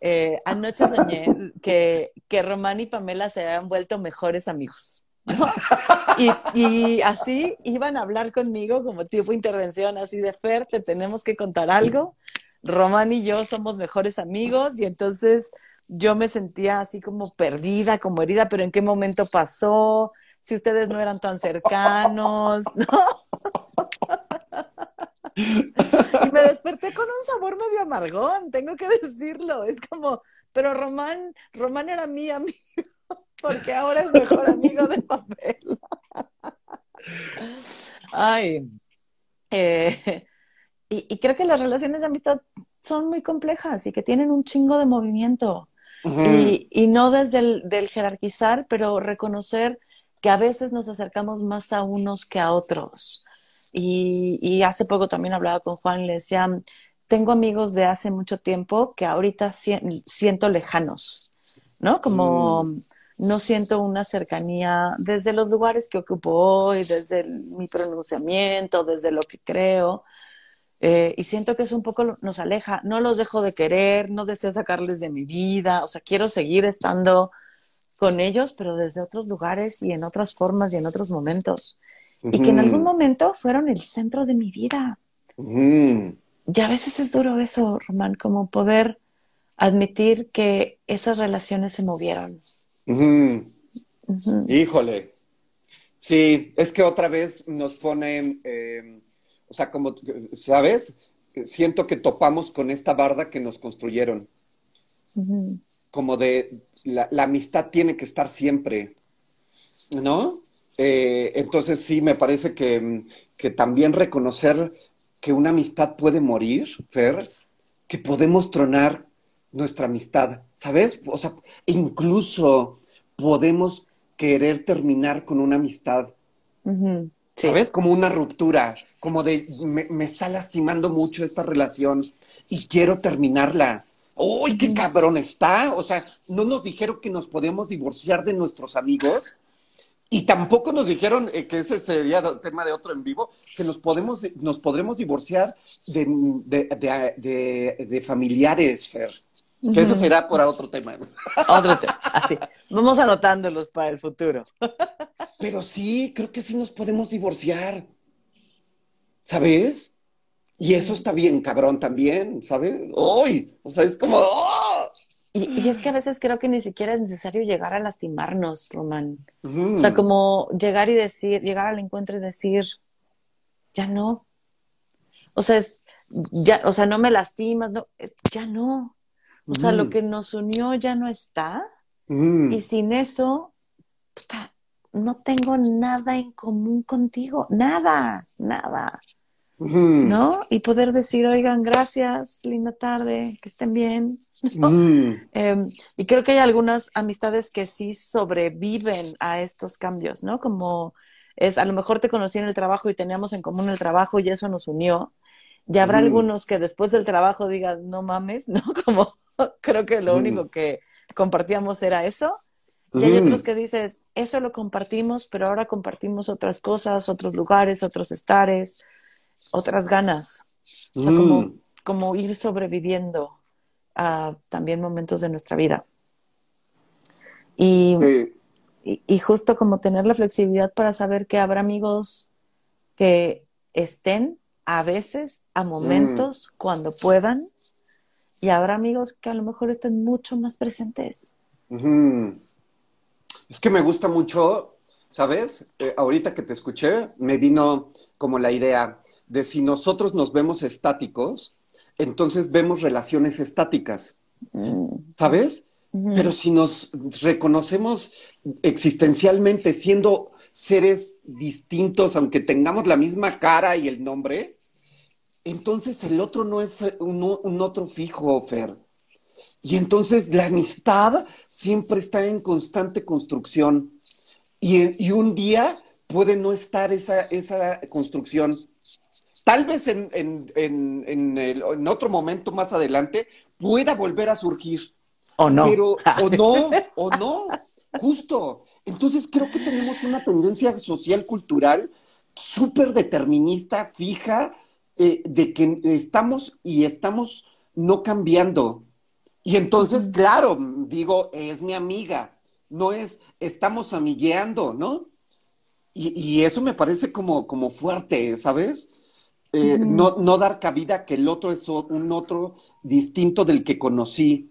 Eh, anoche soñé que, que Román y Pamela se habían vuelto mejores amigos. Y, y, así iban a hablar conmigo como tipo intervención, así de Fer, te tenemos que contar algo. Román y yo somos mejores amigos y entonces yo me sentía así como perdida, como herida, pero ¿en qué momento pasó? Si ustedes no eran tan cercanos, ¿no? Y me desperté con un sabor medio amargón, tengo que decirlo. Es como, pero Román, Román era mi amigo, porque ahora es mejor amigo de papel. Ay. Eh, y, y, creo que las relaciones de amistad son muy complejas y que tienen un chingo de movimiento. Uh -huh. y, y, no desde el del jerarquizar, pero reconocer que a veces nos acercamos más a unos que a otros. Y, y hace poco también hablaba con Juan, le decía, tengo amigos de hace mucho tiempo que ahorita si siento lejanos, ¿no? Como mm. no siento una cercanía desde los lugares que ocupo hoy, desde el, mi pronunciamiento, desde lo que creo. Eh, y siento que es un poco nos aleja. No los dejo de querer, no deseo sacarles de mi vida, o sea, quiero seguir estando con ellos, pero desde otros lugares y en otras formas y en otros momentos. Uh -huh. Y que en algún momento fueron el centro de mi vida. Uh -huh. Y a veces es duro eso, Román, como poder admitir que esas relaciones se movieron. Uh -huh. Híjole. Sí, es que otra vez nos ponen, eh, o sea, como, ¿sabes? Siento que topamos con esta barda que nos construyeron. Como de, la, la, amistad tiene que estar siempre, ¿no? Eh, entonces sí, me parece que, que también reconocer que una amistad puede morir, Fer, que podemos tronar nuestra amistad, ¿sabes? O sea, incluso podemos querer terminar con una amistad, uh -huh. sí. ¿sabes? Como una ruptura, como de, me, me, está lastimando mucho esta relación y quiero terminarla. ¡Uy, qué cabrón está! O sea, no nos dijeron que nos podemos divorciar de nuestros amigos y tampoco nos dijeron eh, que ese sería tema de otro en vivo, que nos podemos, nos podremos divorciar de, de, de, de familiares, Fer. Que eso será por otro tema. Otro tema, así. Vamos anotándolos para el futuro. Pero sí, creo que sí nos podemos divorciar. ¿Sabes? Y eso está bien, cabrón, también, ¿sabes? ¡Uy! O sea, es como... ¡oh! Y, y, es que a veces creo que ni siquiera es necesario llegar a lastimarnos, Román. Mm. O sea, como llegar y decir, llegar al encuentro y decir, ya no. O sea, es, ya, o sea, no me lastimas, no, eh, ya no. O sea, mm. lo que nos unió ya no está. Mm. Y sin eso, puta, no tengo nada en común contigo. Nada, nada. ¿No? Y poder decir, oigan, gracias, linda tarde, que estén bien. ¿no? eh, y creo que hay algunas amistades que sí sobreviven a estos cambios, ¿no? Como es, a lo mejor te conocí en el trabajo y teníamos en común el trabajo y eso nos unió. Y habrá algunos que después del trabajo digan, no mames, ¿no? Como creo que lo único que compartíamos era eso. Y hay otros que dices, eso lo compartimos, pero ahora compartimos otras cosas, otros lugares, otros estares, otras ganas. O sea, como, como ir sobreviviendo a también momentos de nuestra vida. Y, sí. y, y, justo como tener la flexibilidad para saber que habrá amigos que estén a veces, a momentos, mm. cuando puedan, y habrá amigos que a lo mejor estén mucho más presentes. Es que me gusta mucho, ¿sabes? Eh, ahorita que te escuché, me vino como la idea de si nosotros nos vemos estáticos, entonces vemos relaciones estáticas, ¿sabes? Pero si nos reconocemos existencialmente siendo seres distintos, aunque tengamos la misma cara y el nombre, entonces el otro no es un, un otro fijo, Fer. Y entonces la amistad siempre está en constante construcción. Y, y un día puede no estar esa, esa construcción. Tal vez en, en, en, en, el, otro momento más adelante pueda volver a surgir. O no. Pero, o no, o no, justo. Entonces creo que tenemos una tendencia social, cultural, súper determinista, fija, eh, de que estamos y estamos no cambiando. Y entonces, claro, digo, es mi amiga, no es, estamos amigueando, ¿no? Y, eso me parece como, como fuerte, ¿sabes? Eh, no, no, dar cabida que el otro es un otro distinto del que conocí.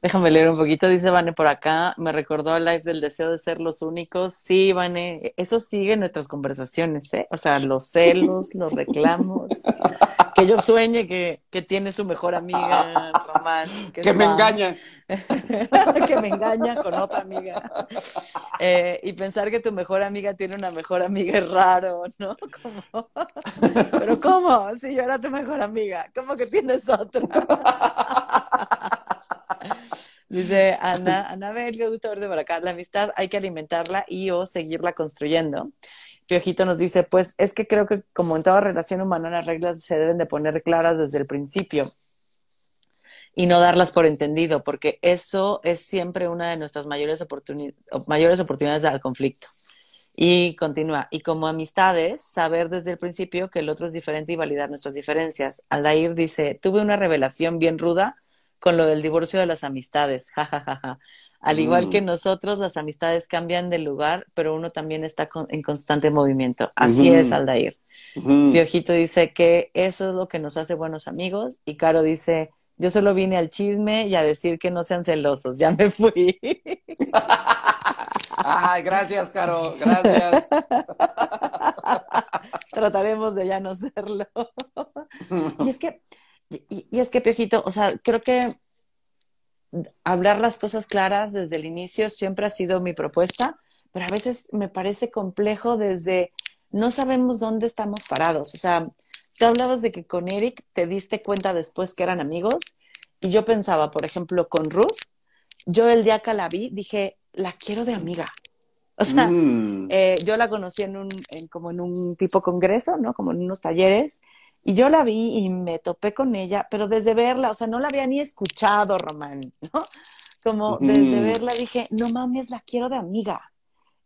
Déjame leer un poquito, dice Vane por acá, me recordó el live del deseo de ser los únicos. Sí, Vane, eso sigue en nuestras conversaciones, ¿eh? O sea, los celos, los reclamos, que yo sueñe que, que tiene su mejor amiga, Román. Que, me engaña. que me engaña con otra amiga. Eh, y pensar que tu mejor amiga tiene una mejor amiga es raro, ¿no? Como... Pero ¿cómo? Si yo era tu mejor amiga, ¿cómo que tienes otra? Dice Ana, Anabel, qué gusto verte por acá. La amistad hay que alimentarla y o seguirla construyendo. Piojito nos dice, pues es que creo que como en toda relación humana las reglas se deben de poner claras desde el principio y no darlas por entendido, porque eso es siempre una de nuestras mayores, mayores oportunidades al conflicto. Y continúa, y como amistades, saber desde el principio que el otro es diferente y validar nuestras diferencias. Aldair dice, tuve una revelación bien ruda con lo del divorcio de las amistades, jajajaja. Al igual que mm. nosotros, las amistades cambian de lugar, pero uno también está en constante movimiento. Así es, Aldair. Piojito dice que eso es lo que nos hace buenos amigos y Caro dice, yo solo vine al chisme y a decir que no sean celosos, ya me fui. Ay, gracias, Caro, gracias. Trataremos de ya no serlo. y es que y, es que, Piojito, o sea, creo que hablar las cosas claras desde el inicio siempre ha sido mi propuesta, pero a veces me parece complejo desde no sabemos dónde estamos parados. O sea, tú hablabas de que con Eric te diste cuenta después que eran amigos y yo pensaba, por ejemplo, con Ruth, yo el día que la vi dije, la quiero de amiga. O sea, mm. eh, yo la conocí en un, como en un tipo congreso, ¿no? Como en unos talleres y yo la vi y me topé con ella, pero desde verla, o sea, no la había ni escuchado, Román, ¿no? Como desde verla dije, no mames, la quiero de amiga.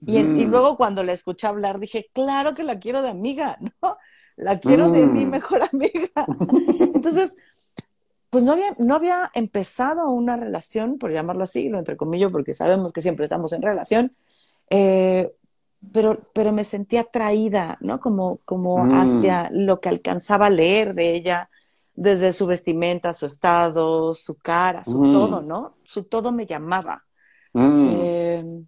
Y, y, luego cuando la escuché hablar dije, claro que la quiero de amiga, ¿no? La quiero de mi mm. mejor amiga. Entonces, pues no había, no había empezado una relación, por llamarlo así, lo entrecomillo, porque sabemos que siempre estamos en relación, eh, pero, pero me sentía atraída, ¿no? Como, como mm. hacia lo que alcanzaba a leer de ella, desde su vestimenta, su estado, su cara, su mm. todo, ¿no? Su todo me llamaba. Mm. Em,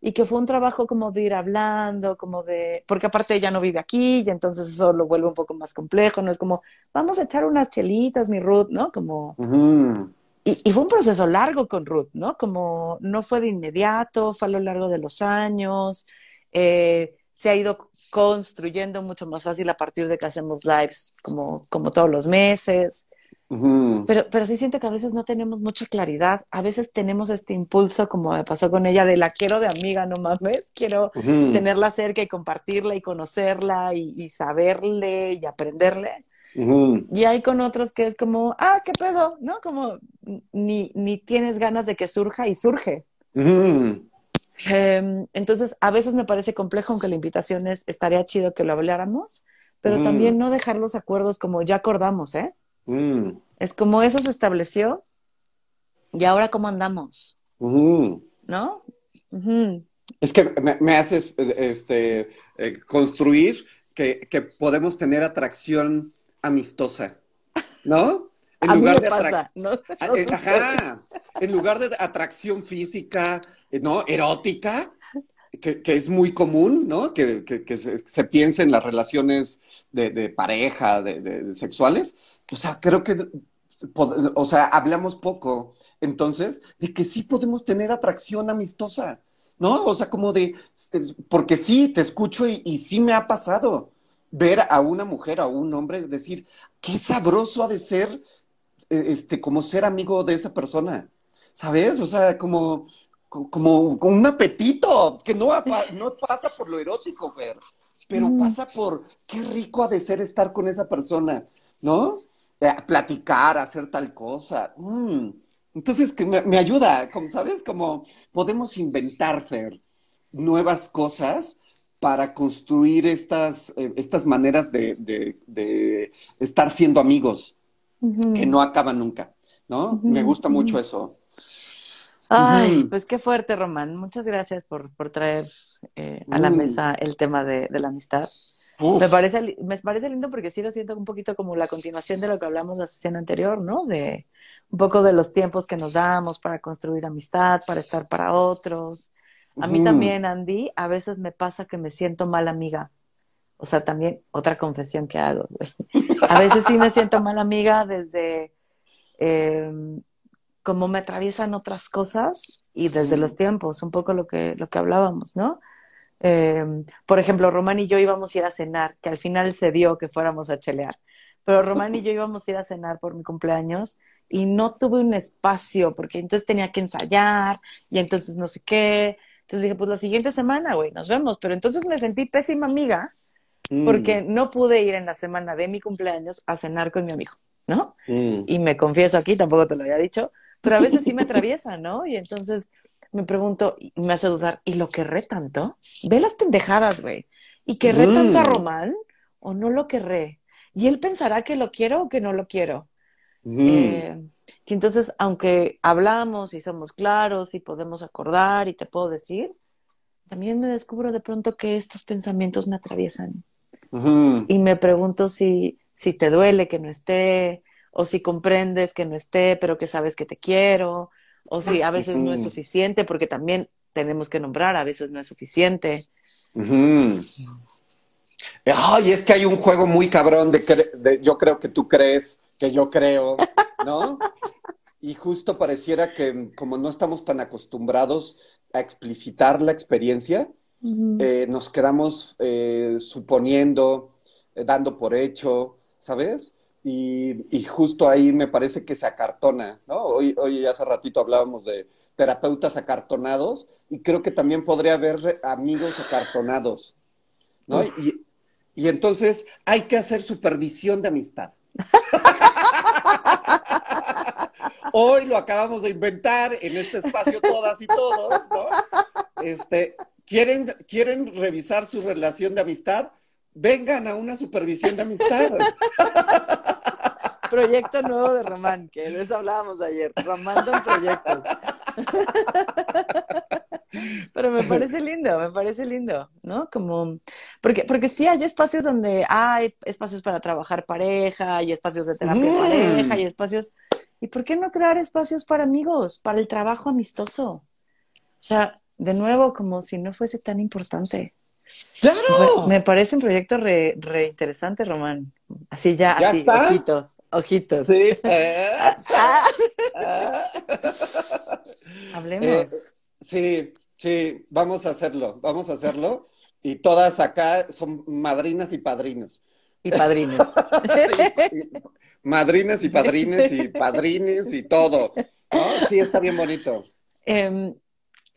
y que fue un trabajo como de ir hablando, como de, porque aparte ella no vive aquí y entonces eso lo vuelve un poco más complejo, no es como, vamos a echar unas chelitas, mi Ruth, ¿no? Como, y, y, fue un proceso largo con Ruth, ¿no? Como no fue de inmediato, fue a lo largo de los años, eh, se ha ido construyendo mucho más fácil a partir de que hacemos lives como, como todos los meses. pero, pero sí siento que a veces no tenemos mucha claridad. A veces tenemos este impulso, como me pasó con ella, de la quiero de amiga, no mames, quiero tenerla cerca y compartirla y conocerla y, saberle y aprenderle. Y hay con otros que es como, ah, qué pedo, ¿no? Como ni, ni tienes ganas de que surja y surge. Em, entonces, a veces me parece complejo, aunque la invitación es, estaría chido que lo habláramos, pero mm. también no dejar los acuerdos como ya acordamos, ¿eh? Mm. Es como eso se estableció y ahora cómo andamos, ¿no? Es que me, haces este, eh, construir que, que, podemos tener atracción amistosa, ¿no? En lugar de pasa, ¿no? Eh, ajá, en lugar de atracción física, ¿no? Erótica, que, es muy común, ¿no? Que, se, se, piense en las relaciones de, pareja, de, sexuales. O sea, creo que, o sea, hablamos poco, entonces, de que sí podemos tener atracción amistosa, ¿no? O sea, como de, porque sí, te escucho y, y sí me ha pasado ver a una mujer, a un hombre, decir, qué sabroso ha de ser, este, como ser amigo de esa persona, ¿sabes? O sea, como, como un apetito, que no, no pasa por lo erótico, Fer, pero mm. pasa por qué rico ha de ser estar con esa persona, ¿no? Eh, platicar, hacer tal cosa. Mm. Entonces, que me, ayuda, como, ¿sabes? Como podemos inventar, Fer, nuevas cosas para construir estas, eh, estas maneras de, de, estar siendo amigos que no acaban nunca, ¿no? Me gusta mucho eso. Ay, pues qué fuerte, Román. Muchas gracias por, por traer eh, a la mm. mesa el tema de, la amistad. Me parece, me parece lindo porque sí lo siento un poquito como la continuación de lo que hablamos la sesión anterior, ¿no? De un poco de los tiempos que nos damos para construir amistad, para estar para otros. A mí también, Andy, a veces me pasa que me siento mala amiga. O sea, también otra confesión que hago. A veces sí me siento mala amiga desde eh, cómo me atraviesan otras cosas y desde los tiempos, un poco lo que, lo que hablábamos, ¿no? Eh, por ejemplo, Román y yo íbamos a ir a cenar, que al final se dio que fuéramos a chelear, pero Román y yo íbamos a ir a cenar por mi cumpleaños y no tuve un espacio porque entonces tenía que ensayar y entonces no sé qué. Entonces dije, pues la siguiente semana, güey, nos vemos. Pero entonces me sentí pésima amiga mm. porque no pude ir en la semana de mi cumpleaños a cenar con mi amigo, ¿no? Mm. Y me confieso aquí, tampoco te lo había dicho, pero a veces sí me atraviesa, ¿no? Y entonces me pregunto, y me hace dudar, ¿y lo querré tanto? Ve las pendejadas, güey. ¿Y querré tanto a mm. Román o no lo querré? Y él pensará que lo quiero o que no lo quiero. Eh, que entonces, aunque hablamos y somos claros y podemos acordar y te puedo decir, también me descubro de pronto que estos pensamientos me atraviesan. Y me pregunto si, si te duele que no esté, o si comprendes que no esté, pero que sabes que te quiero, o si a veces no es suficiente, porque también tenemos que nombrar, a veces no es suficiente. Ay, es que hay un juego muy cabrón de, yo creo que tú crees, que yo creo, ¿no? y justo pareciera que como no estamos tan acostumbrados a explicitar la experiencia, eh, nos quedamos eh, suponiendo, eh, dando por hecho, ¿sabes? Y, justo ahí me parece que se acartona, ¿no? Hoy, hoy hace ratito hablábamos de terapeutas acartonados y creo que también podría haber amigos acartonados, ¿no? Y, y entonces hay que hacer supervisión de amistad. Hoy lo acabamos de inventar en este espacio todas y todos, ¿no? Este, ¿quieren, ¿Quieren revisar su relación de amistad? Vengan a una supervisión de amistad. Proyecto nuevo de Román, que de eso hablábamos ayer, Romando en proyectos. Pero me parece lindo, me parece lindo, ¿no? Como, porque, porque sí hay espacios donde hay espacios para trabajar pareja, hay espacios de terapia mm. pareja, hay espacios. ¿Y por qué no crear espacios para amigos, para el trabajo amistoso? O sea, de nuevo, como si no fuese tan importante. ¡Claro! Me, parece un proyecto re, re, interesante, Román. Así ya, así, ojitos, ojitos. Sí. Eh. Hablemos. Eh, sí, sí, vamos a hacerlo, vamos a hacerlo. Y todas acá son madrinas y padrinos. Y padrines. madrinas y padrines y padrines y todo. Sí, está bien bonito. Em,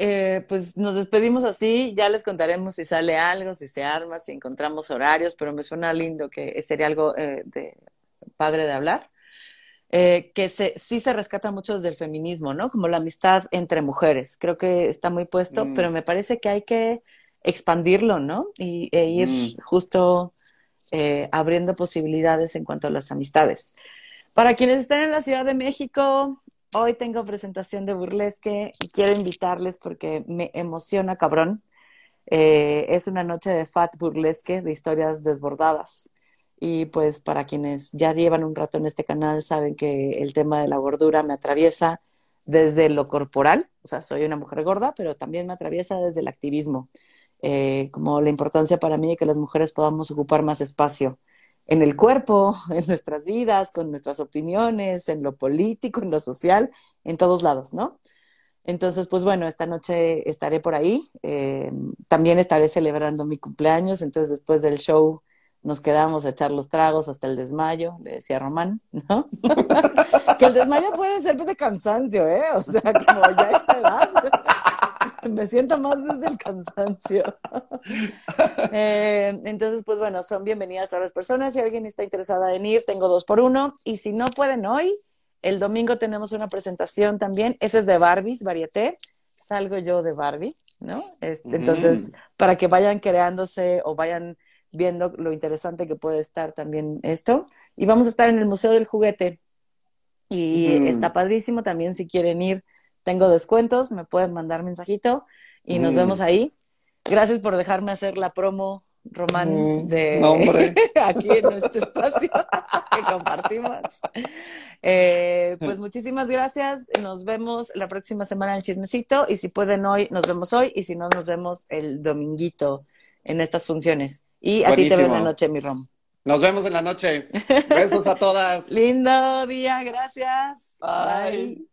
eh, pues nos despedimos así, ya les contaremos si sale algo, si se arma, si encontramos horarios, pero me suena lindo que sería algo eh, de padre de hablar. Eh, que se, sí se rescata mucho desde el feminismo, ¿no? Como la amistad entre mujeres. Creo que está muy puesto, mm. pero me parece que hay que expandirlo, ¿no? Y, e ir mm. justo eh, abriendo posibilidades en cuanto a las amistades. Para quienes estén en la Ciudad de México, hoy tengo presentación de burlesque y quiero invitarles porque me emociona cabrón. Eh, es una noche de fat burlesque de historias desbordadas. Y pues para quienes ya llevan un rato en este canal saben que el tema de la gordura me atraviesa desde lo corporal, o sea, soy una mujer gorda, pero también me atraviesa desde el activismo, eh, como la importancia para mí de que las mujeres podamos ocupar más espacio en el cuerpo, en nuestras vidas, con nuestras opiniones, en lo político, en lo social, en todos lados, ¿no? Entonces, pues bueno, esta noche estaré por ahí. Eh, también estaré celebrando mi cumpleaños, entonces después del show nos quedamos a echar los tragos hasta el desmayo, le decía Román, ¿no? que el desmayo puede ser de cansancio, ¿eh? O sea, como ya esta edad. Me siento más desde el cansancio. Eh, entonces, pues bueno, son bienvenidas todas las personas. Si alguien está interesada en ir, tengo dos por uno. Y si no pueden hoy, el domingo tenemos una presentación también. Ese es de Barbies, Varieté. Salgo yo de Barbie. ¿no? Entonces, para que vayan creándose o vayan viendo lo interesante que puede estar también esto. Y vamos a estar en el Museo del Juguete. Y está padrísimo también si quieren ir. Tengo descuentos, me pueden mandar mensajito y nos vemos ahí. Gracias por dejarme hacer la promo, Román, de aquí en este espacio que compartimos. Eh, pues muchísimas gracias. Nos vemos la próxima semana en el chismecito. Y si pueden hoy, nos vemos hoy. Y si no, nos vemos el dominguito en estas funciones. Y a ti te veo en la noche, mi Rom. Nos vemos en la noche. Besos a todas. Lindo día, gracias. Bye.